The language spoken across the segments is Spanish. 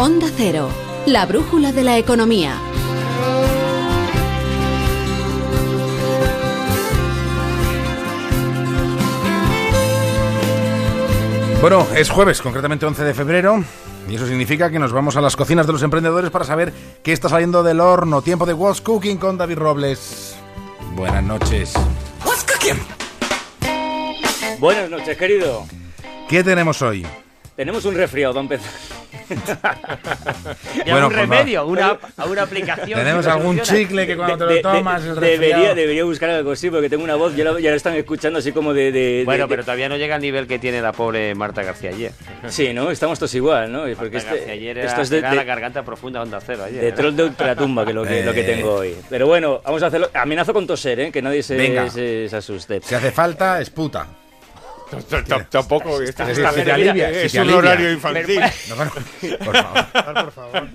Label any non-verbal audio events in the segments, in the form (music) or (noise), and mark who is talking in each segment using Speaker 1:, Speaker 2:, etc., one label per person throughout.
Speaker 1: Onda Cero, la brújula de la economía.
Speaker 2: Bueno, es jueves, concretamente 11 de febrero, y eso significa que nos vamos a las cocinas de los emprendedores para saber qué está saliendo del horno. Tiempo de What's Cooking con David Robles. Buenas noches.
Speaker 3: What's cooking? Buenas noches, querido.
Speaker 2: ¿Qué tenemos hoy?
Speaker 3: Tenemos un resfriado, don Pedro. (laughs)
Speaker 4: y bueno, un pues remedio, una, una aplicación.
Speaker 2: ¿Tenemos algún chicle que cuando te lo tomas
Speaker 3: de, debería, debería buscar algo así porque tengo una voz, ya lo, ya lo están escuchando así como de...
Speaker 4: bueno, pero todavía no llega al nivel que tiene la pobre Marta García ayer.
Speaker 3: Sí, ¿no? Estamos todos igual, ¿no?
Speaker 4: Porque este, García ayer esto es de, la garganta profunda onda cero ayer.
Speaker 3: De troll de ultratumba que lo que, lo que tengo hoy. Pero bueno, vamos a hacerlo. Amenazo con toser, ¿eh? Que nadie se, se, se asuste.
Speaker 2: Si hace falta, es puta.
Speaker 5: Tampoco es,
Speaker 2: es
Speaker 5: un horario infantil.
Speaker 2: por favor,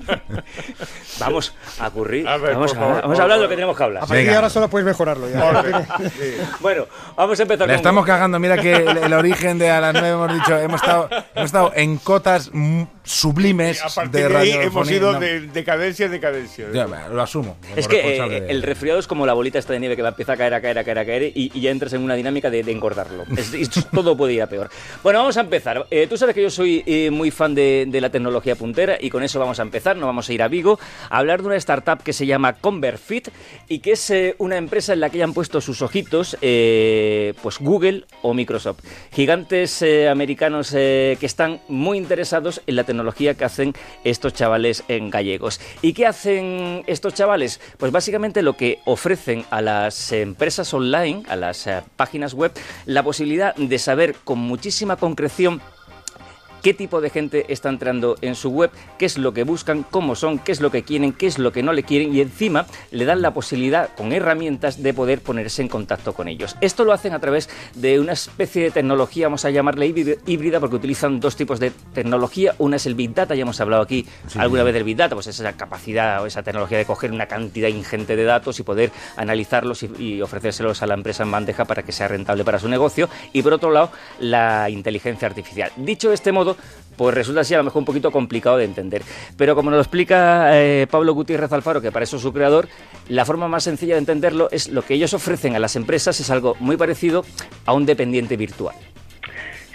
Speaker 3: Vamos a ocurrir. vamos, a, hablar de lo que tenemos que hablar.
Speaker 6: A partir de ahora solo puedes mejorarlo. (laughs)
Speaker 3: bueno, vamos a empezar.
Speaker 2: Le estamos cagando. Mira que el, origen de a las nueve hemos dicho, hemos estado, hemos estado en cotas sublimes de,
Speaker 5: radio. Hemos ido de decadencia en decadencia.
Speaker 2: lo asumo.
Speaker 3: Es que eh, el resfriado es como la bolita esta de nieve que va a empezar a caer, a caer, a caer, a caer y, ya entras en una dinámica de, engordarlo. Es, todo (laughs) puede ir a peor. Bueno, vamos a empezar. Eh, tú sabes que yo soy eh, muy fan de, la tecnología puntera y con eso vamos a empezar. No vamos a ir a Vigo a hablar de una startup que se llama ConvertFit y que es una empresa en la que hayan puesto sus ojitos pues Google o Microsoft. Gigantes americanos que están muy interesados en la tecnología que hacen estos chavales en gallegos. ¿Y qué hacen estos chavales? Pues básicamente lo que ofrecen a las empresas online, a las eh, páginas web, la posibilidad de saber con muchísima concreción qué tipo de gente está entrando en su web, qué es lo que buscan, cómo son, qué es lo que quieren, qué es lo que no le quieren y encima le dan la posibilidad con herramientas de poder ponerse en contacto con ellos. Esto lo hacen a través de una especie de tecnología, vamos a llamarle híbrida porque utilizan dos tipos de tecnología. Una es el Big Data, ya hemos hablado aquí alguna vez del Big Data, pues esa capacidad o esa tecnología de coger una cantidad ingente de datos y poder analizarlos y, y ofrecérselos a la empresa en bandeja para que sea rentable para su negocio. Y por otro lado, la inteligencia artificial. Dicho de este modo, pues resulta así a lo mejor un poquito complicado de entender. Pero como nos lo explica eh, Pablo Gutiérrez Alfaro, que para eso es su creador, la forma más sencilla de entenderlo es lo que ellos ofrecen a las empresas es algo muy parecido a un dependiente virtual.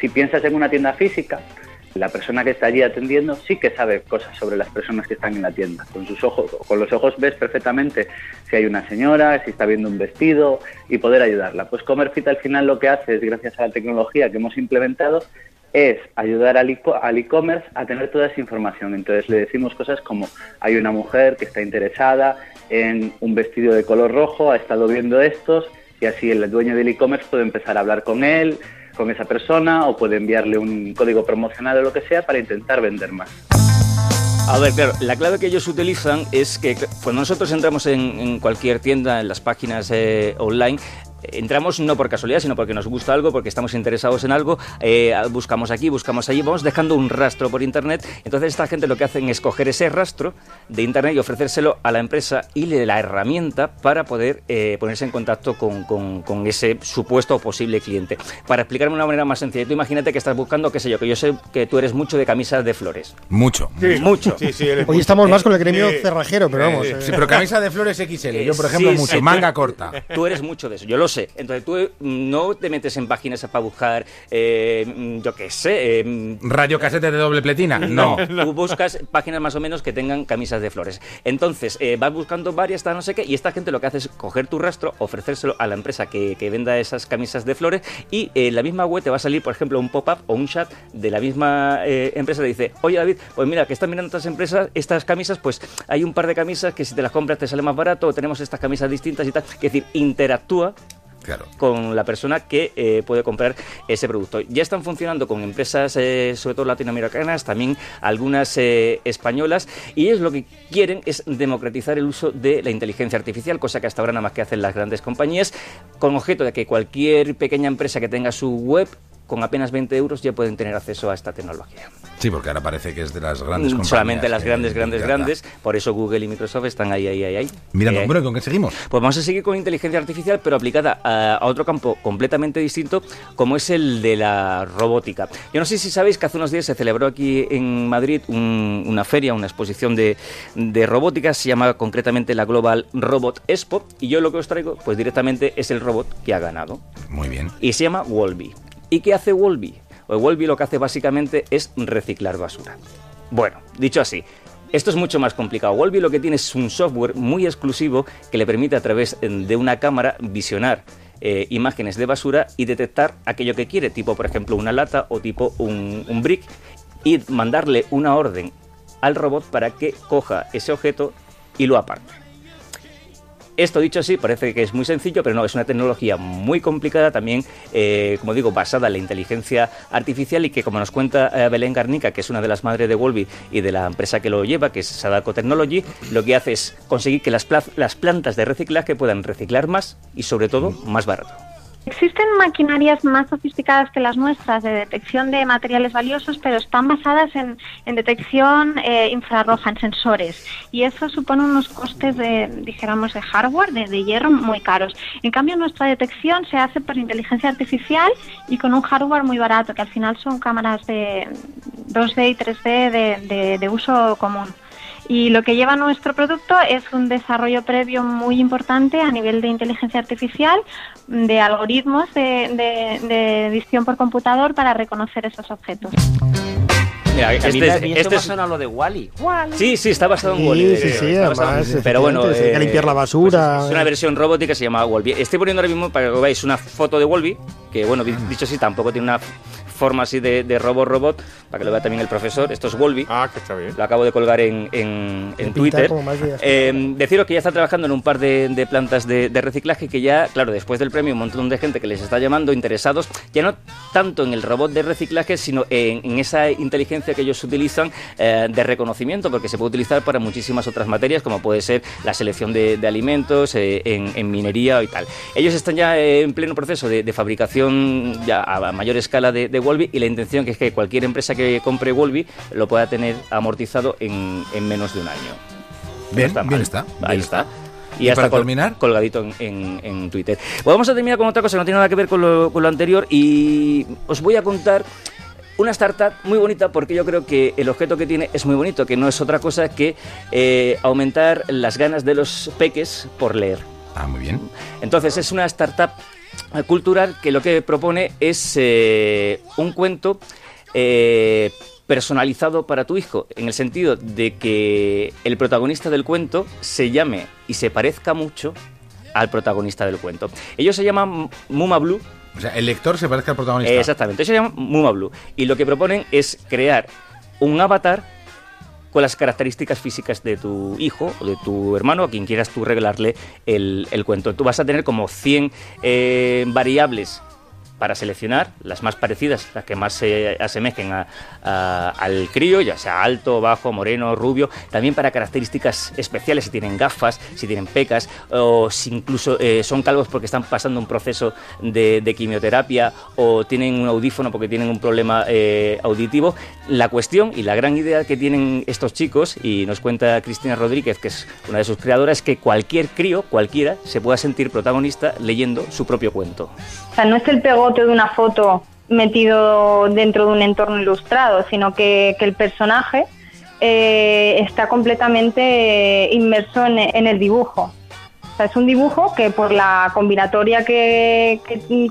Speaker 7: Si piensas en una tienda física, la persona que está allí atendiendo sí que sabe cosas sobre las personas que están en la tienda. Con sus ojos, con los ojos ves perfectamente si hay una señora, si está viendo un vestido y poder ayudarla. Pues Comerfit al final lo que hace es gracias a la tecnología que hemos implementado es ayudar al e-commerce a tener toda esa información. Entonces le decimos cosas como hay una mujer que está interesada en un vestido de color rojo, ha estado viendo estos y así el dueño del e-commerce puede empezar a hablar con él, con esa persona o puede enviarle un código promocional o lo que sea para intentar vender más.
Speaker 3: A ver, claro, la clave que ellos utilizan es que cuando nosotros entramos en, cualquier tienda, en las páginas eh, online, entramos no por casualidad, sino porque nos gusta algo, porque estamos interesados en algo, eh, buscamos aquí, buscamos allí, vamos dejando un rastro por Internet. Entonces esta gente lo que hacen es coger ese rastro de Internet y ofrecérselo a la empresa y le la herramienta para poder eh, ponerse en contacto con, con, ese supuesto o posible cliente. Para explicarme de una manera más sencilla, tú imagínate que estás buscando, qué sé yo, que yo sé que tú eres mucho de camisas de flores.
Speaker 2: Mucho.
Speaker 3: mucho.
Speaker 6: Hoy estamos más con el gremio cerrajero, pero vamos.
Speaker 2: Sí, pero camisa de flores XL, yo por ejemplo mucho, manga corta.
Speaker 3: Tú eres mucho de eso, yo lo sé. Entonces tú mm, no te metes en páginas para buscar, eh, yo qué sé. Eh,
Speaker 2: ¿Radio casete de doble pletina? (laughs) No. (laughs)
Speaker 3: Tú buscas páginas más o menos que tengan camisas de flores. Entonces eh, vas buscando varias, no sé qué, y esta gente lo que hace es coger tu rastro, ofrecérselo a la empresa que, venda esas camisas de flores y en la misma web te va a salir, por ejemplo, un pop-up o un chat de la misma empresa. Te dice, oye David, pues mira, que están mirando estas empresas, estas camisas, pues hay un par de camisas que si te las compras te sale más barato, tenemos estas camisas distintas y tal. Es decir, interactúa con la persona que eh, puede comprar ese producto. Ya están funcionando con empresas, eh, sobre todo latinoamericanas, también algunas eh, españolas, y ellos lo que quieren es democratizar el uso de la inteligencia artificial, cosa que hasta ahora nada más que hacen las grandes compañías, con objeto de que cualquier pequeña empresa que tenga su web con apenas 20 euros ya pueden tener acceso a esta tecnología.
Speaker 2: Sí, porque ahora parece que es de las grandes
Speaker 3: Mm,
Speaker 2: compañías.
Speaker 3: Solamente las grandes, grandes, grandes. Por eso Google y Microsoft están ahí, ahí, ahí. ahí.
Speaker 2: Mira,
Speaker 3: Eh,
Speaker 2: bueno, ¿con qué seguimos?
Speaker 3: pues vamos a seguir con inteligencia artificial, pero aplicada a, a otro campo completamente distinto, como es el de la robótica. Yo no sé si sabéis que hace unos días se celebró aquí en Madrid un- una feria, una exposición de, de robótica, se llama concretamente la Global Robot Expo, y yo lo que os traigo, pues directamente es el robot que ha ganado,
Speaker 2: Muy bien.
Speaker 3: y se llama Wolby. ¿Y qué hace Wolby? Pues Wolby lo que hace básicamente es reciclar basura. Bueno, dicho así, esto es mucho más complicado. Wolby lo que tiene es un software muy exclusivo que le permite a través de una cámara visionar eh, imágenes de basura y detectar aquello que quiere, tipo por ejemplo una lata o tipo un, un brick, y mandarle una orden al robot para que coja ese objeto y lo aparte. Esto dicho así, parece que es muy sencillo, pero no, es una tecnología muy complicada también, eh, como digo, basada en la inteligencia artificial y que, como nos cuenta eh, Belén Garnica, que es una de las madres de Wolby y de la empresa que lo lleva, que es Sadako Technology, lo que hace es conseguir que las, las plantas de reciclaje puedan reciclar más y, sobre todo, más barato.
Speaker 8: Existen maquinarias más sofisticadas que las nuestras de detección de materiales valiosos, pero están basadas en, detección eh, infrarroja, en sensores. Y eso supone unos costes, de, dijéramos, de hardware, de, hierro, muy caros. En cambio, nuestra detección se hace por inteligencia artificial y con un hardware muy barato, que al final son cámaras de 2D y 3D de, de- de uso común. Y lo que lleva nuestro producto es un desarrollo previo muy importante a nivel de inteligencia artificial, de algoritmos de, de- de visión por computador para reconocer esos objetos.
Speaker 3: Mira,
Speaker 4: mí,
Speaker 3: este es-
Speaker 4: mí esto
Speaker 3: este
Speaker 4: me
Speaker 3: es-
Speaker 4: suena a lo de Wally.
Speaker 3: Sí, sí, está basado en
Speaker 6: Sí,
Speaker 3: de
Speaker 6: sí, sí,
Speaker 3: está basado en-
Speaker 6: además,
Speaker 3: Pero bueno,
Speaker 6: se
Speaker 3: eh,
Speaker 6: limpiar la basura.
Speaker 3: pues es una versión robótica que se llama Wolby. Estoy poniendo ahora mismo para que veáis una foto de Wolby, que bueno, di- dicho así, tampoco tiene una forma así de, de robot-robot, para que lo vea también el profesor. Esto es Wolby.
Speaker 5: Ah, que está bien.
Speaker 3: Lo acabo de colgar en, en- en Twitter. Eh, deciros que ya está trabajando en un par de, de plantas de, de reciclaje que ya, claro, después del premio, un montón de gente que les está llamando interesados, ya no tanto en el robot de reciclaje, sino en, en esa inteligencia que ellos utilizan eh, de reconocimiento, porque se puede utilizar para muchísimas otras materias, como puede ser la selección de, de alimentos, eh, en, en minería y tal. Ellos están ya eh, en pleno proceso de, de fabricación ya a, a mayor escala de, de Wolby y la intención que es que cualquier empresa que compre Wolby lo pueda tener amortizado en, en menos de un año. No
Speaker 2: Bien,
Speaker 3: está
Speaker 2: bien está.
Speaker 3: Ahí
Speaker 2: bien
Speaker 3: está.
Speaker 2: ¿Y para
Speaker 3: col-
Speaker 2: terminar?
Speaker 3: colgadito en, en- en Twitter. Vamos a terminar con otra cosa que no tiene nada que ver con lo, con lo anterior y os voy a contar una startup muy bonita porque yo creo que el objeto que tiene es muy bonito, que no es otra cosa que eh, aumentar las ganas de los peques por leer.
Speaker 2: Ah, muy bien.
Speaker 3: Entonces es una startup cultural que lo que propone es eh, un cuento eh, personalizado para tu hijo, en el sentido de que el protagonista del cuento se llame y se parezca mucho al protagonista del cuento. Ellos se llaman Muma Blue
Speaker 2: O sea, el lector se parece al protagonista.
Speaker 3: Exactamente, eso se llama Muma Blue. Y lo que proponen es crear un avatar con las características físicas de tu hijo o de tu hermano, a quien quieras tú regalarle el, el cuento. Tú vas a tener como 100 eh, variables para seleccionar las más parecidas, las que más se asemejen a- al crío, ya sea alto, bajo, moreno, rubio, también para características especiales, si tienen gafas, si tienen pecas, o si incluso eh, son calvos porque están pasando un proceso de, quimioterapia, o tienen un audífono porque tienen un problema eh, auditivo. La cuestión y la gran idea que tienen estos chicos, y nos cuenta Cristina Rodríguez, que es una de sus creadoras, es que cualquier crío, cualquiera, se pueda sentir protagonista leyendo su propio cuento.
Speaker 8: O sea, no es el pegote de una foto metido dentro de un entorno ilustrado, sino que, que el personaje eh, está completamente inmerso en, el dibujo. O sea, es un dibujo que por la combinatoria que,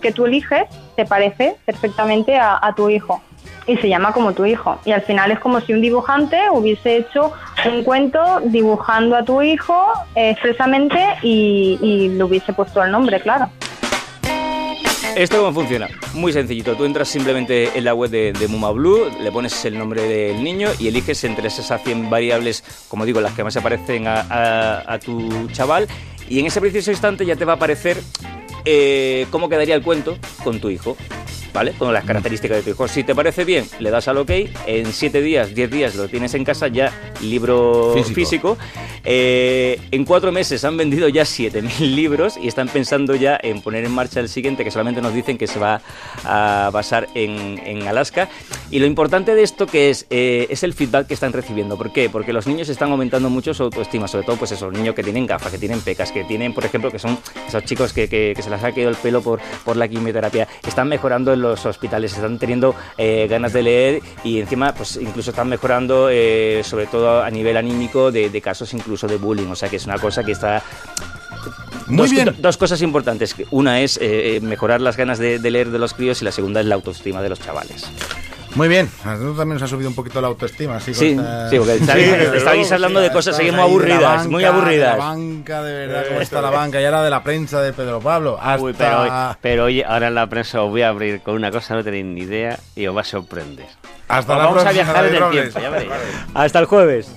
Speaker 8: que- tú eliges te parece perfectamente a, a tu hijo y se llama como tu hijo. Y al final es como si un dibujante hubiese hecho un cuento dibujando a tu hijo eh, expresamente y, y le hubiese puesto el nombre, claro.
Speaker 3: ¿Esto cómo funciona? Muy sencillito. Tú entras simplemente en la web de, de Muma Blue, le pones el nombre del niño y eliges entre esas 100 variables, como digo, las que más se parecen a, a- a tu chaval. Y en ese preciso instante ya te va a aparecer eh, cómo quedaría el cuento con tu hijo. ¿Vale? Con las características de tu hijo. Si te parece bien, le das al OK, en 7 días, 10 días lo tienes en casa ya, libro físico. Eh, en 4 meses han vendido ya 7.000 (laughs) libros y están pensando ya en poner en marcha el siguiente, que solamente nos dicen que se va a basar en, en Alaska. Y lo importante de esto que es, eh, es el feedback que están recibiendo. ¿Por qué? Porque los niños están aumentando mucho su autoestima, sobre todo pues esos niños que tienen gafas, que tienen pecas, que tienen, por ejemplo, que son esos chicos que, que, se les ha caído el pelo por, por la quimioterapia, están mejorando en los hospitales, están teniendo eh, ganas de leer y encima pues incluso están mejorando eh, sobre todo a nivel anímico de, de casos incluso de bullying, o sea que es una cosa que está
Speaker 2: muy
Speaker 3: dos,
Speaker 2: bien.
Speaker 3: dos cosas importantes. Una es eh, mejorar las ganas de, de, leer de los críos y la segunda es la autoestima de los chavales.
Speaker 2: Muy bien, a nosotros también nos ha subido un poquito la autoestima.
Speaker 3: Sí, sí, sí porque estáis, sí, estáis hablando sí, de cosas seguimos aburridas, banca, muy aburridas.
Speaker 2: la banca, de verdad, cómo está la banca, y ahora de la prensa de Pedro Pablo. Hasta...
Speaker 4: Uy, pero, pero oye, ahora en la prensa os voy a abrir con una cosa, no tenéis ni idea y os va a sorprender.
Speaker 2: Hasta la
Speaker 4: vamos
Speaker 2: próxima,
Speaker 4: a viajar en el tiempo, ya veréis.
Speaker 3: Hasta el jueves.